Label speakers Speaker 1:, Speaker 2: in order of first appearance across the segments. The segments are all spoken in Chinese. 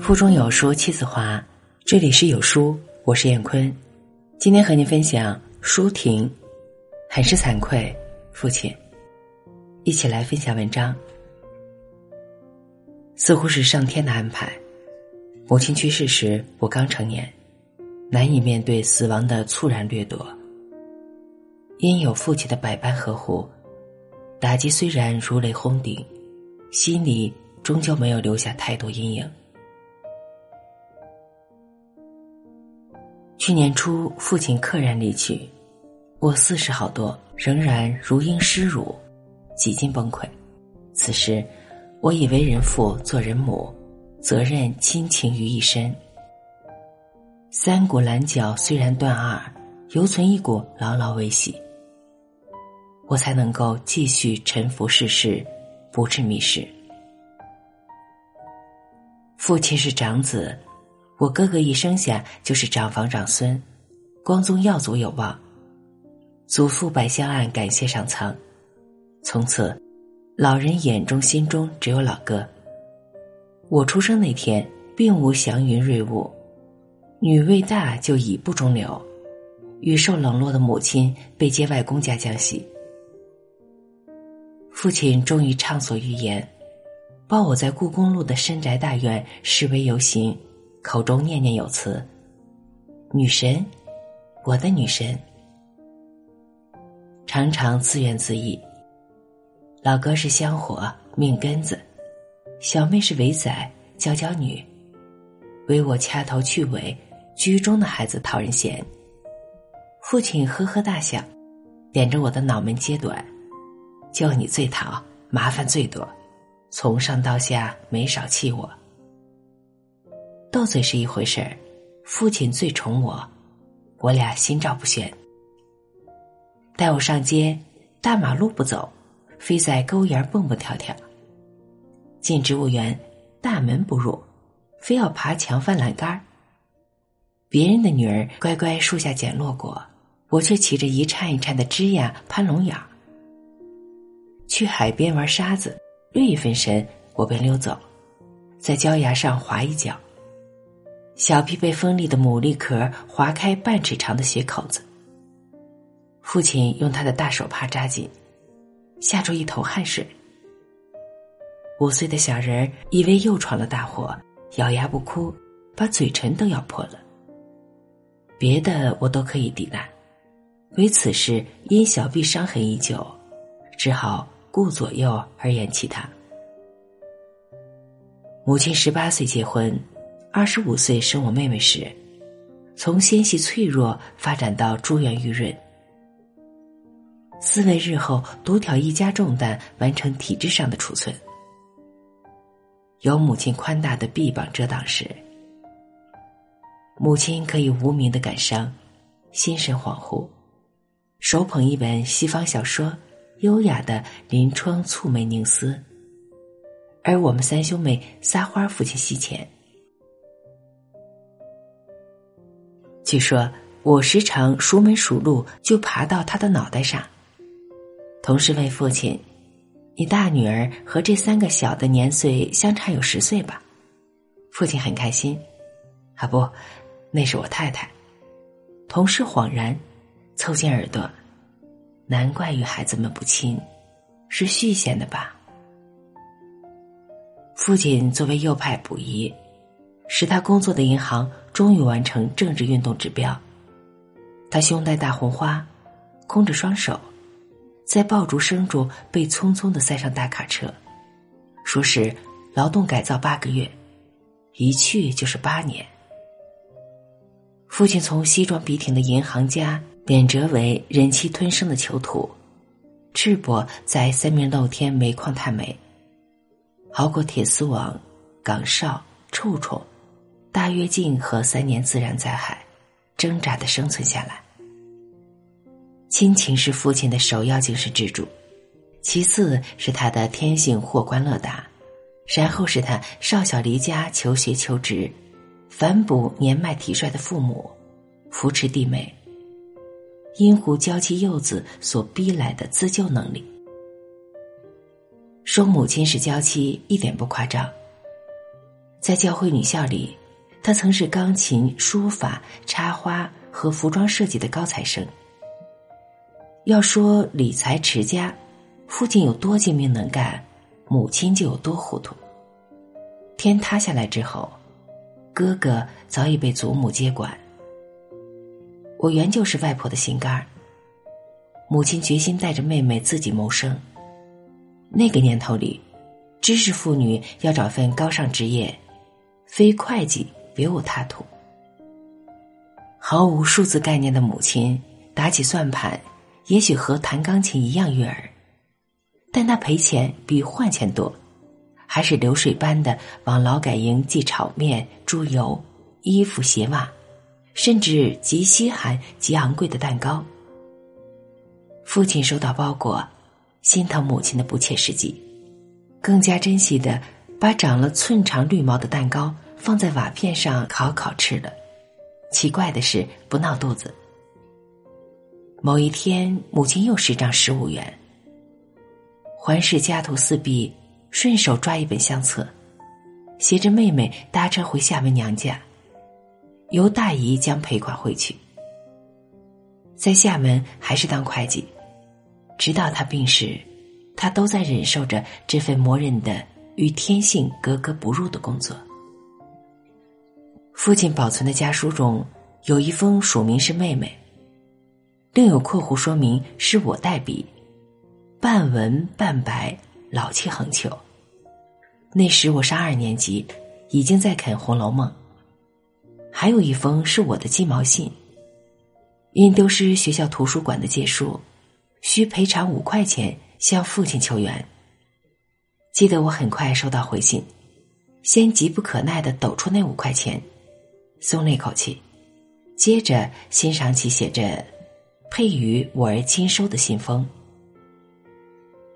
Speaker 1: 腹中有书气自华，这里是有书，我是燕坤，今天和您分享舒婷，很是惭愧，父亲，一起来分享文章。似乎是上天的安排，母亲去世时我刚成年，难以面对死亡的猝然掠夺。因有父亲的百般呵护，打击虽然如雷轰顶，心里终究没有留下太多阴影。去年初，父亲溘然离去，我四十好多，仍然如婴失乳，几近崩溃。此时，我以为人父做人母，责任亲情于一身。三股拦脚虽然断二，犹存一股牢牢维系，我才能够继续沉浮世事，不致迷失。父亲是长子。我哥哥一生下就是长房长孙，光宗耀祖有望。祖父百香案感谢上苍，从此，老人眼中心中只有老哥。我出生那天，并无祥云瑞雾，女未大就已不中流，与受冷落的母亲被接外公家江西。父亲终于畅所欲言，抱我在故宫路的深宅大院示威游行。口中念念有词：“女神，我的女神。”常常自怨自艾。老哥是香火命根子，小妹是尾仔娇娇女，唯我掐头去尾，居中的孩子讨人嫌。父亲呵呵大笑，点着我的脑门揭短：“就你最讨麻烦最多，从上到下没少气我。”斗嘴是一回事儿，父亲最宠我，我俩心照不宣。带我上街，大马路不走，非在沟沿蹦蹦跳跳；进植物园，大门不入，非要爬墙翻栏杆别人的女儿乖乖树下捡落果，我却骑着一颤一颤的枝桠攀龙眼去海边玩沙子，略一分神，我便溜走，在礁崖上滑一脚。小屁被锋利的牡蛎壳划开半尺长的血口子，父亲用他的大手帕扎紧，吓出一头汗水。五岁的小人儿以为又闯了大祸，咬牙不哭，把嘴唇都咬破了。别的我都可以抵赖，唯此事因小臂伤痕已久，只好顾左右而言其他。母亲十八岁结婚。二十五岁生我妹妹时，从纤细脆弱发展到珠圆玉润。思维日后独挑一家重担，完成体制上的储存。有母亲宽大的臂膀遮挡时，母亲可以无名的感伤，心神恍惚，手捧一本西方小说，优雅的临窗蹙眉凝思。而我们三兄妹撒欢父亲膝前。据说我时常熟门熟路就爬到他的脑袋上。同事问父亲：“你大女儿和这三个小的年岁相差有十岁吧？”父亲很开心：“啊不，那是我太太。”同事恍然，凑近耳朵：“难怪与孩子们不亲，是续弦的吧？”父亲作为右派补遗。使他工作的银行终于完成政治运动指标，他胸戴大红花，空着双手，在爆竹声中被匆匆的塞上大卡车，说是劳动改造八个月，一去就是八年。父亲从西装笔挺的银行家贬谪为忍气吞声的囚徒，赤膊在三明露天煤矿探煤，熬过铁丝网、岗哨、臭虫。大跃进和三年自然灾害，挣扎的生存下来。亲情是父亲的首要精神支柱，其次是他的天性或观乐达，然后是他少小离家求学求职，反哺年迈体衰的父母，扶持弟妹，因护娇妻幼子所逼来的自救能力。说母亲是娇妻一点不夸张。在教会女校里，他曾是钢琴、书法、插花和服装设计的高材生。要说理财持家，父亲有多精明能干，母亲就有多糊涂。天塌下来之后，哥哥早已被祖母接管。我原就是外婆的心肝儿。母亲决心带着妹妹自己谋生。那个年头里，知识妇女要找份高尚职业，非会计别无他途。毫无数字概念的母亲打起算盘，也许和弹钢琴一样悦耳，但她赔钱比换钱多，还是流水般的往劳改营寄炒面、猪油、衣服、鞋袜，甚至极稀罕、极昂贵的蛋糕。父亲收到包裹，心疼母亲的不切实际，更加珍惜的把长了寸长绿毛的蛋糕放在瓦片上烤烤吃了。奇怪的是，不闹肚子。某一天，母亲又是张十五元，环视家徒四壁，顺手抓一本相册，携着妹妹搭车回厦门娘家，由大姨将赔款汇去。在厦门还是当会计。直到他病逝，他都在忍受着这份磨人的与天性格格不入的工作。父亲保存的家书中有一封署名是妹妹，另有括弧说明是我代笔，半文半白，老气横秋。那时我上二年级，已经在啃《红楼梦》。还有一封是我的鸡毛信，因丢失学校图书馆的借书。需赔偿五块钱向父亲求援。记得我很快收到回信，先急不可耐的抖出那五块钱，松了一口气，接着欣赏起写着“配于我儿亲收”的信封。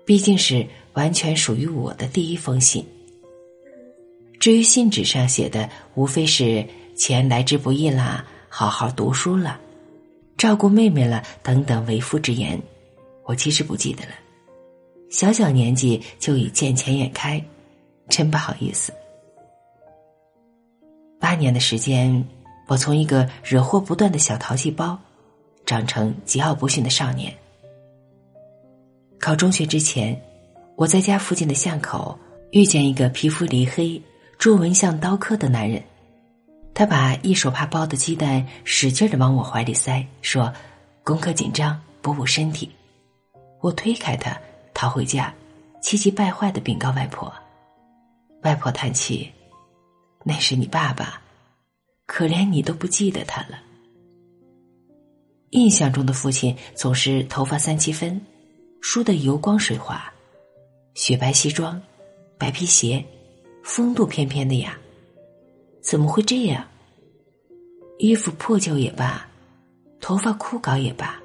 Speaker 1: 毕竟是完全属于我的第一封信。至于信纸上写的，无非是钱来之不易啦，好好读书了，照顾妹妹了等等为父之言。我其实不记得了，小小年纪就已见钱眼开，真不好意思。八年的时间，我从一个惹祸不断的小淘气包，长成桀骜不驯的少年。考中学之前，我在家附近的巷口遇见一个皮肤黧黑、皱纹像刀刻的男人，他把一手帕包的鸡蛋使劲的往我怀里塞，说：“功课紧张，补补身体。”我推开他，逃回家，气急败坏的禀告外婆。外婆叹气：“那是你爸爸，可怜你都不记得他了。”印象中的父亲总是头发三七分，梳得油光水滑，雪白西装，白皮鞋，风度翩翩的呀。怎么会这样？衣服破旧也罢，头发枯槁也罢，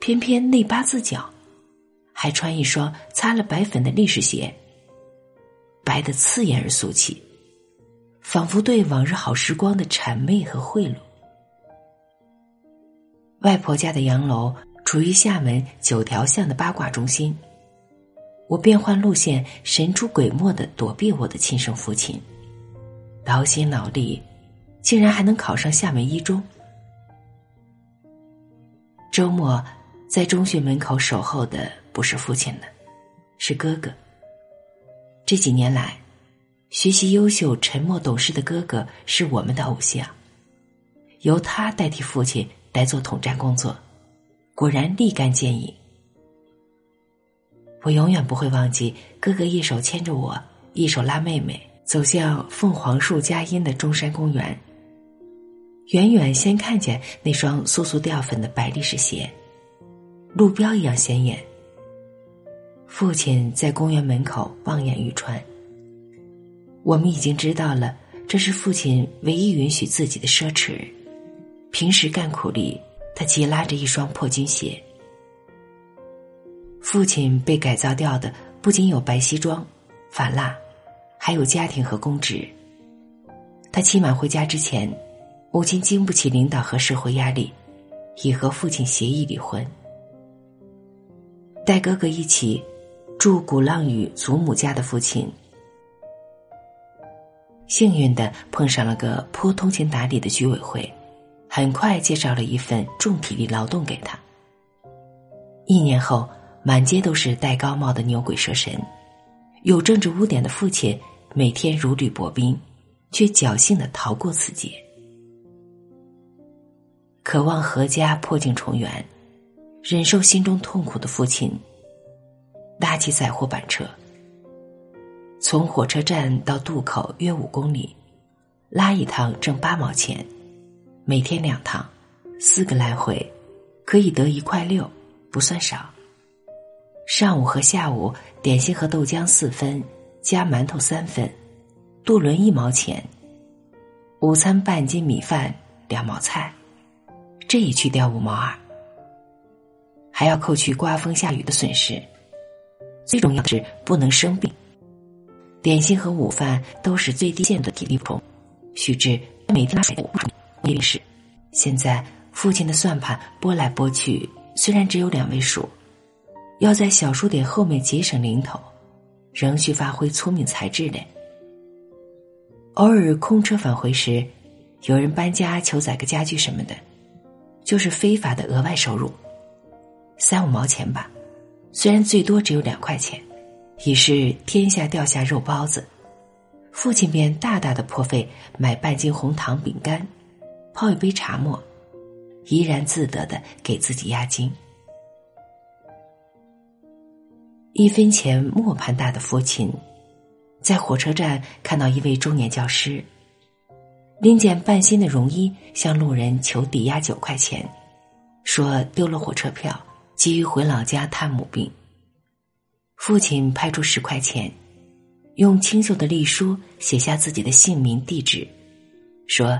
Speaker 1: 偏偏内八字脚。还穿一双擦了白粉的历史鞋，白的刺眼而俗气，仿佛对往日好时光的谄媚和贿赂。外婆家的洋楼处于厦门九条巷的八卦中心，我变换路线，神出鬼没的躲避我的亲生父亲，劳心劳力，竟然还能考上厦门一中。周末在中学门口守候的。不是父亲了，是哥哥。这几年来，学习优秀、沉默懂事的哥哥是我们的偶像，由他代替父亲来做统战工作，果然立竿见影。我永远不会忘记哥哥一手牵着我，一手拉妹妹走向凤凰树佳音的中山公园。远远先看见那双簌簌掉粉的白历史鞋，路标一样显眼。父亲在公园门口望眼欲穿。我们已经知道了，这是父亲唯一允许自己的奢侈。平时干苦力，他急拉着一双破军鞋。父亲被改造掉的不仅有白西装、发蜡，还有家庭和公职。他期满回家之前，母亲经不起领导和社会压力，已和父亲协议离婚，带哥哥一起。住鼓浪屿祖母家的父亲，幸运的碰上了个颇通情达理的居委会，很快介绍了一份重体力劳动给他。一年后，满街都是戴高帽的牛鬼蛇神，有政治污点的父亲每天如履薄冰，却侥幸的逃过此劫。渴望阖家破镜重圆，忍受心中痛苦的父亲，拉起载货板车。从火车站到渡口约五公里，拉一趟挣八毛钱，每天两趟，四个来回，可以得一块六，不算少。上午和下午点心和豆浆四分，加馒头三分，渡轮一毛钱。午餐半斤米饭两毛菜，这一去掉五毛二，还要扣去刮风下雨的损失。最重要的是不能生病。点心和午饭都是最低限度的体力补充。须知每天拉水不成是。现在父亲的算盘拨来拨去，虽然只有两位数，要在小数点后面节省零头，仍需发挥聪明才智的。偶尔空车返回时，有人搬家求载个家具什么的，就是非法的额外收入，三五毛钱吧，虽然最多只有两块钱。已是天下掉下肉包子，父亲便大大的破费买半斤红糖饼干，泡一杯茶沫，怡然自得的给自己压惊。一分钱磨盘大的父亲，在火车站看到一位中年教师，拎件半新的绒衣向路人求抵押九块钱，说丢了火车票，急于回老家探母病。父亲派出十块钱，用清秀的隶书写下自己的姓名、地址，说：“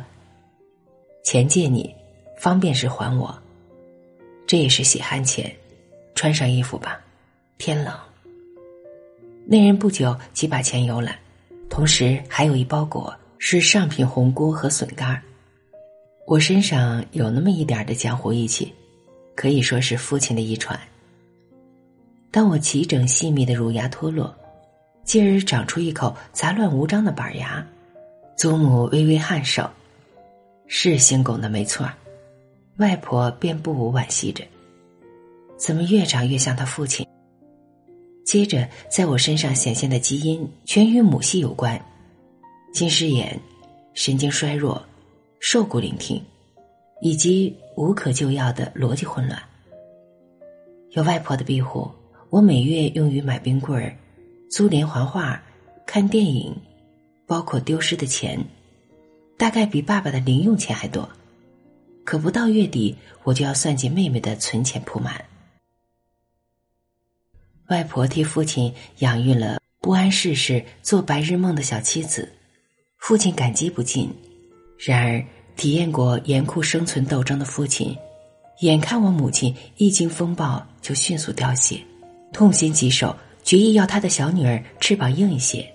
Speaker 1: 钱借你，方便时还我。这也是血汗钱，穿上衣服吧，天冷。”那人不久即把钱邮来，同时还有一包裹是上品红菇和笋干儿我身上有那么一点的江湖义气，可以说是父亲的遗传。当我齐整细密的乳牙脱落，继而长出一口杂乱无章的板牙，祖母微微颔首，是姓龚的没错外婆便不无惋惜着，怎么越长越像他父亲？接着在我身上显现的基因全与母系有关，近视眼、神经衰弱、瘦骨嶙峋，以及无可救药的逻辑混乱。有外婆的庇护。我每月用于买冰棍儿、租连环画、看电影，包括丢失的钱，大概比爸爸的零用钱还多。可不到月底，我就要算计妹妹的存钱铺满。外婆替父亲养育了不谙世事、做白日梦的小妻子，父亲感激不尽。然而，体验过严酷生存斗争的父亲，眼看我母亲一经风暴就迅速凋谢。痛心疾首，决意要他的小女儿翅膀硬一些。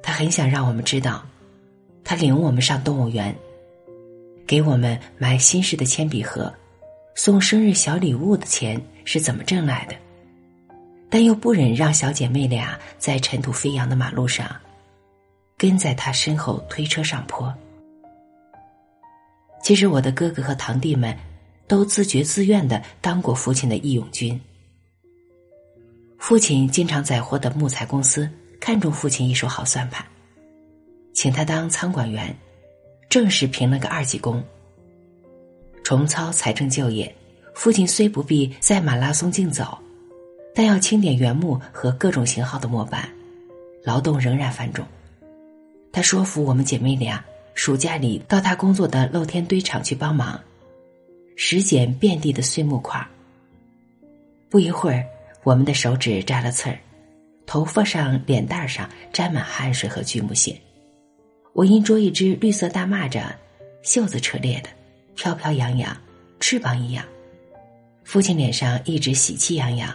Speaker 1: 他很想让我们知道，他领我们上动物园，给我们买新式的铅笔盒，送生日小礼物的钱是怎么挣来的，但又不忍让小姐妹俩在尘土飞扬的马路上，跟在他身后推车上坡。其实我的哥哥和堂弟们，都自觉自愿的当过父亲的义勇军。父亲经常载货的木材公司看中父亲一手好算盘，请他当仓管员，正式评了个二级工。重操财政就业，父亲虽不必在马拉松竞走，但要清点原木和各种型号的模板，劳动仍然繁重。他说服我们姐妹俩，暑假里到他工作的露天堆场去帮忙，拾捡遍地的碎木块。不一会儿。我们的手指扎了刺儿，头发上、脸蛋上沾满汗水和锯木屑。我因捉一只绿色大蚂蚱，袖子扯裂的，飘飘扬扬，翅膀一样。父亲脸上一直喜气洋洋，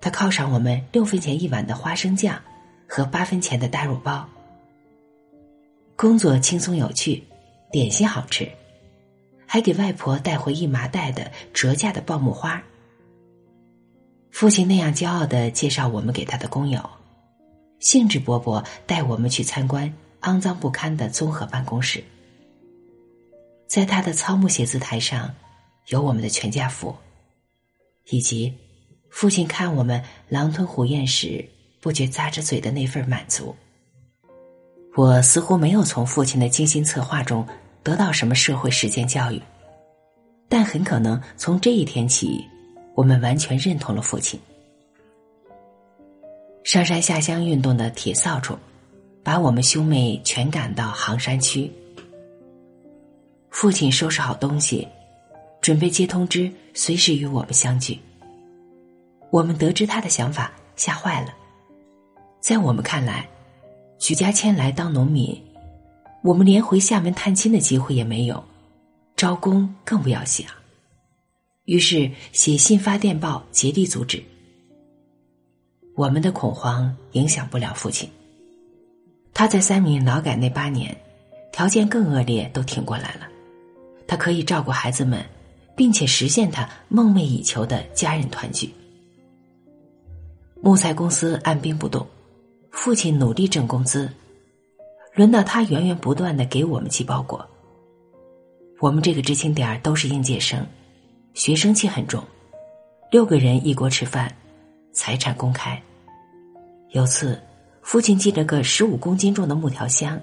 Speaker 1: 他犒赏我们六分钱一碗的花生酱和八分钱的大肉包。工作轻松有趣，点心好吃，还给外婆带回一麻袋的折价的爆木花。父亲那样骄傲的介绍我们给他的工友，兴致勃勃带我们去参观肮脏不堪的综合办公室。在他的草木写字台上，有我们的全家福，以及父亲看我们狼吞虎咽时不觉咂着嘴的那份满足。我似乎没有从父亲的精心策划中得到什么社会实践教育，但很可能从这一天起，我们完全认同了父亲。上山下乡运动的铁扫帚，把我们兄妹全赶到杭山区。父亲收拾好东西，准备接通知，随时与我们相聚。我们得知他的想法，吓坏了。在我们看来，举家迁来当农民，我们连回厦门探亲的机会也没有，招工更不要想。于是写信发电报，竭力阻止。我们的恐慌影响不了父亲。他在三明劳改那八年，条件更恶劣，都挺过来了。他可以照顾孩子们，并且实现他梦寐以求的家人团聚。木材公司按兵不动，父亲努力挣工资，轮到他源源不断的给我们寄包裹。我们这个知青点都是应届生，学生气很重，六个人一锅吃饭，财产公开。有次，父亲寄了个十五公斤重的木条箱，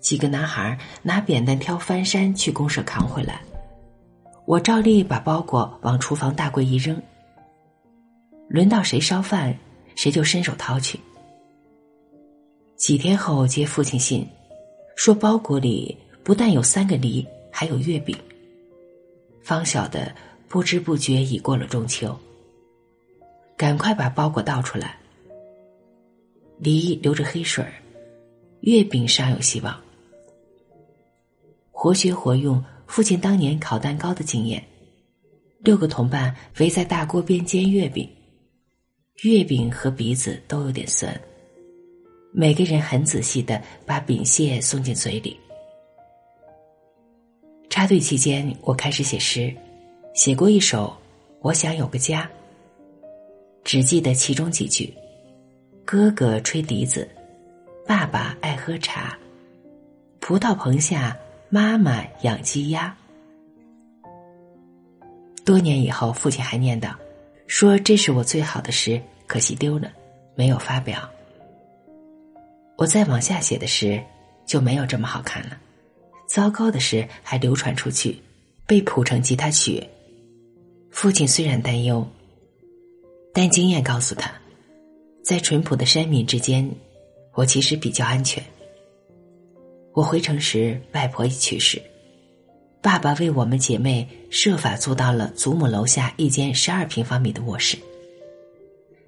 Speaker 1: 几个男孩拿扁担挑翻山去公社扛回来，我照例把包裹往厨房大柜一扔。轮到谁烧饭，谁就伸手掏去。几天后接父亲信，说包裹里不但有三个梨，还有月饼。方晓得不知不觉已过了中秋，赶快把包裹倒出来。梨流着黑水儿，月饼尚有希望。活学活用父亲当年烤蛋糕的经验，六个同伴围在大锅边煎月饼，月饼和鼻子都有点酸。每个人很仔细的把饼屑送进嘴里。插队期间，我开始写诗，写过一首《我想有个家》，只记得其中几句。哥哥吹笛子，爸爸爱喝茶，葡萄棚下妈妈养鸡鸭。多年以后，父亲还念叨，说这是我最好的诗，可惜丢了，没有发表。我再往下写的诗就没有这么好看了，糟糕的事还流传出去，被谱成吉他曲。父亲虽然担忧，但经验告诉他。在淳朴的山民之间，我其实比较安全。我回城时，外婆已去世，爸爸为我们姐妹设法租到了祖母楼下一间十二平方米的卧室。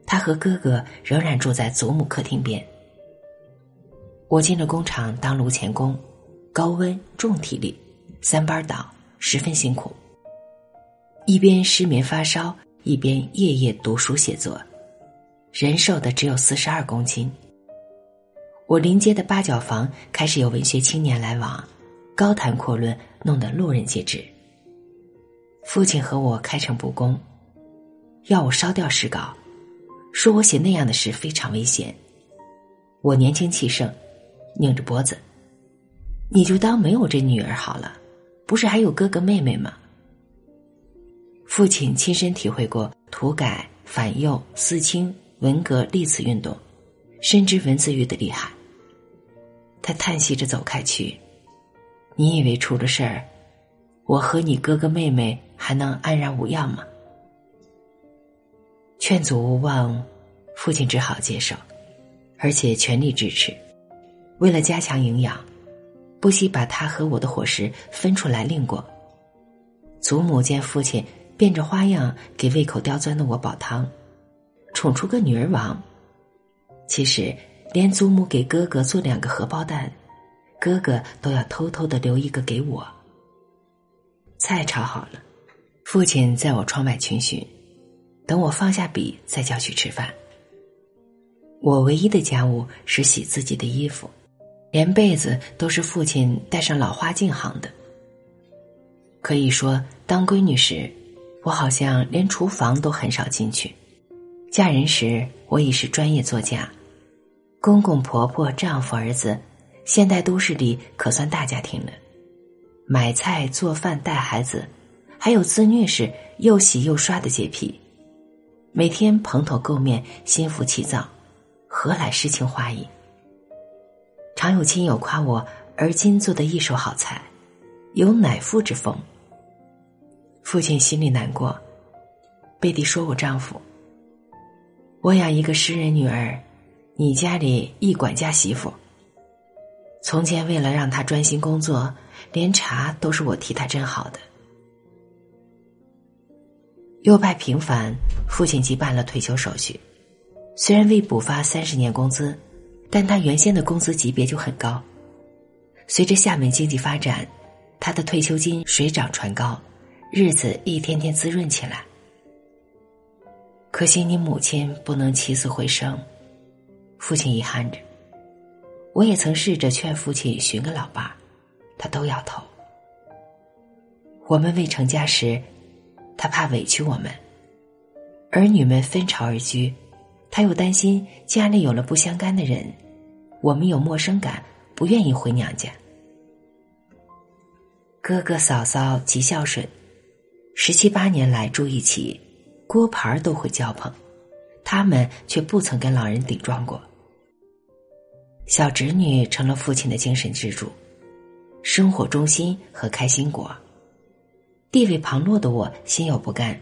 Speaker 1: 他和哥哥仍然住在祖母客厅边。我进了工厂当炉前工，高温重体力，三班倒，十分辛苦。一边失眠发烧，一边夜夜读书写作。人瘦的只有四十二公斤。我临街的八角房开始有文学青年来往，高谈阔论，弄得路人皆知。父亲和我开诚布公，要我烧掉诗稿，说我写那样的诗非常危险。我年轻气盛，拧着脖子：“你就当没有这女儿好了，不是还有哥哥妹妹吗？”父亲亲身体会过土改、反右、四清。文革历次运动，深知文字狱的厉害。他叹息着走开去。你以为出了事儿，我和你哥哥妹妹还能安然无恙吗？劝阻无望，父亲只好接受，而且全力支持。为了加强营养，不惜把他和我的伙食分出来另过。祖母见父亲变着花样给胃口刁钻的我煲汤。宠出个女儿王，其实连祖母给哥哥做两个荷包蛋，哥哥都要偷偷的留一个给我。菜炒好了，父亲在我窗外群询，等我放下笔再叫去吃饭。我唯一的家务是洗自己的衣服，连被子都是父亲带上老花镜行的。可以说，当闺女时，我好像连厨房都很少进去。嫁人时，我已是专业作家，公公婆婆、丈夫、儿子现代都市里可算大家庭了，买菜、做饭、带孩子，还有自虐时又洗又刷的洁癖，每天蓬头垢面、心浮气躁，何来诗情画意？常有亲友夸我而今做的一手好菜，有乃父之风。父亲心里难过，背地说我丈夫：“我养一个诗人女儿，你家里一管家媳妇。”从前为了让他专心工作，连茶都是我替他斟好的。右派平反，父亲即办了退休手续。虽然未补发三十年工资，但他原先的工资级别就很高。随着厦门经济发展，他的退休金水涨船高，日子一天天滋润起来。可惜你母亲不能起死回生，父亲遗憾着。我也曾试着劝父亲寻个老伴儿，他都摇头。我们未成家时，他怕委屈我们；儿女们分巢而居，他又担心家里有了不相干的人，我们有陌生感，不愿意回娘家。哥哥嫂嫂极孝顺，十七八年来住一起，锅盘都会交碰，他们却不曾跟老人顶撞过。小侄女成了父亲的精神支柱，生活中心和开心果。地位旁落的我心有不甘。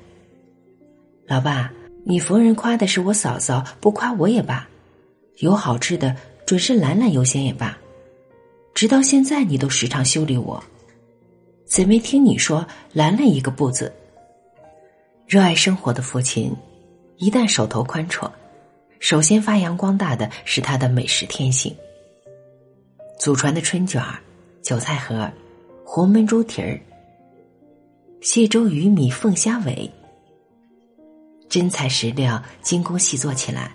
Speaker 1: 老爸，你逢人夸的是我嫂嫂，不夸我也罢。有好吃的，准是兰兰优先也罢。直到现在，你都时常修理我，怎没听你说兰兰一个不字？热爱生活的父亲，一旦手头宽绰。首先发扬光大的是他的美食天性。祖传的春卷儿、韭菜盒、红焖猪蹄儿、蟹粥鱼米凤虾尾，真材实料，精工细作起来，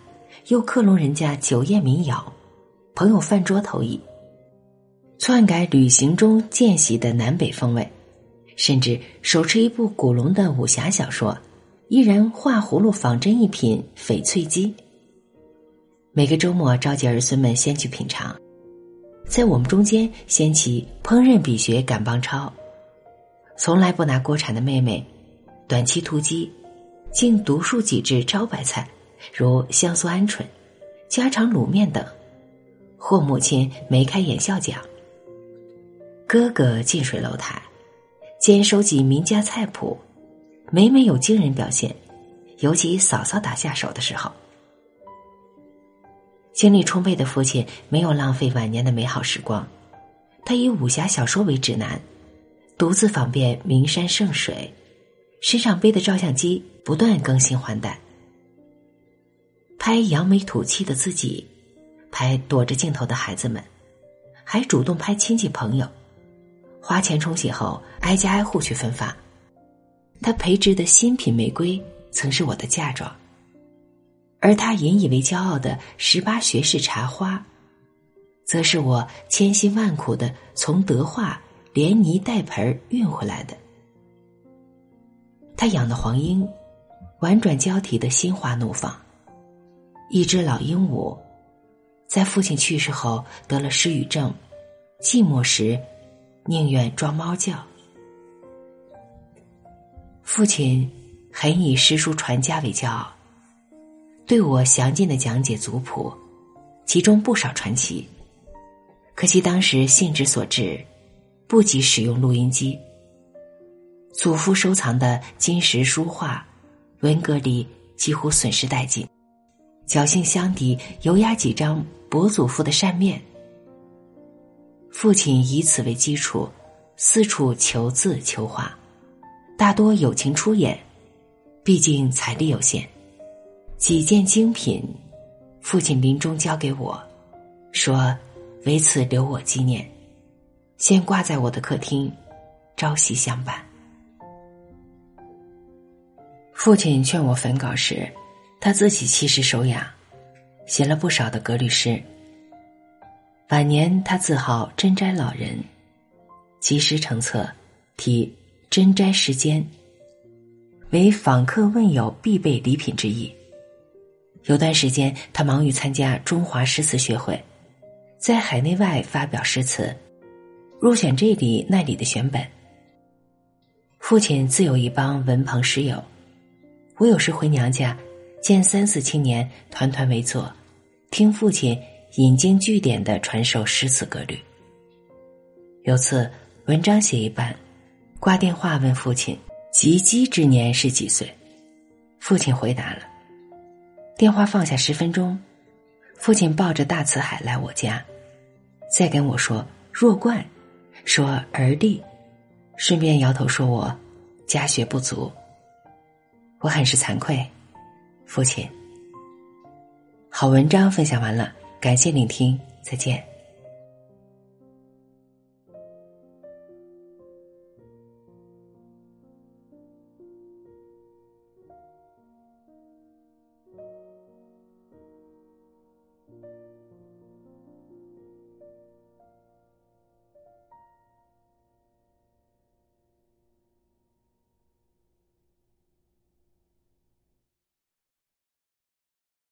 Speaker 1: 又克隆人家酒宴民谣、朋友饭桌投意，篡改旅行中见习的南北风味，甚至手持一部古龙的武侠小说，依然画葫芦仿真一品翡翠鸡。每个周末召集儿孙们先去品尝，在我们中间掀起烹饪比学赶帮超，从来不拿锅铲的妹妹，短期突击，竟独树几只招牌菜，如香酥鹌鹑、家常卤面等，或母亲眉开眼笑讲。哥哥近水楼台，兼收集名家菜谱，每每有惊人表现，尤其嫂嫂打下手的时候。精力充沛的父亲没有浪费晚年的美好时光，他以武侠小说为指南，独自访遍名山胜水，身上背的照相机不断更新换代，拍扬眉吐气的自己，拍躲着镜头的孩子们，还主动拍亲戚朋友，花钱冲洗后挨家挨户去分发。他培植的新品玫瑰曾是我的嫁妆。而他引以为骄傲的十八学士茶花，则是我千辛万苦的从德化连泥带盆运回来的。他养的黄莺，婉转交替的心花怒放。一只老鹦鹉，在父亲去世后得了失语症，寂寞时宁愿装猫叫。父亲很以诗书传家为骄傲。对我详尽的讲解族谱，其中不少传奇。可惜当时兴致所致，不及使用录音机。祖父收藏的金石书画，文革里几乎损失殆尽。侥幸箱底油压几张伯祖父的扇面。父亲以此为基础，四处求字求画，大多友情出演，毕竟财力有限。几件精品，父亲临终交给我，说：“为此留我纪念，先挂在我的客厅，朝夕相伴。”父亲劝我焚稿时，他自己其实手雅，写了不少的格律诗。晚年他自号真斋老人，集诗成册，题《真斋诗笺》，为访客问友必备礼品之一。有段时间，他忙于参加中华诗词学会，在海内外发表诗词，入选这里那里的选本。父亲自有一帮文朋诗友，我有时回娘家，见三四青年团团围坐，听父亲引经据典的传授诗词格律。有次文章写一半，挂电话问父亲：“及笄之年是几岁？”父亲回答了。电话放下十分钟，父亲抱着大辞海来我家。再跟我说弱冠，说儿弟，顺便摇头说我家学不足。我很是惭愧，父亲。好文章分享完了，感谢聆听，再见。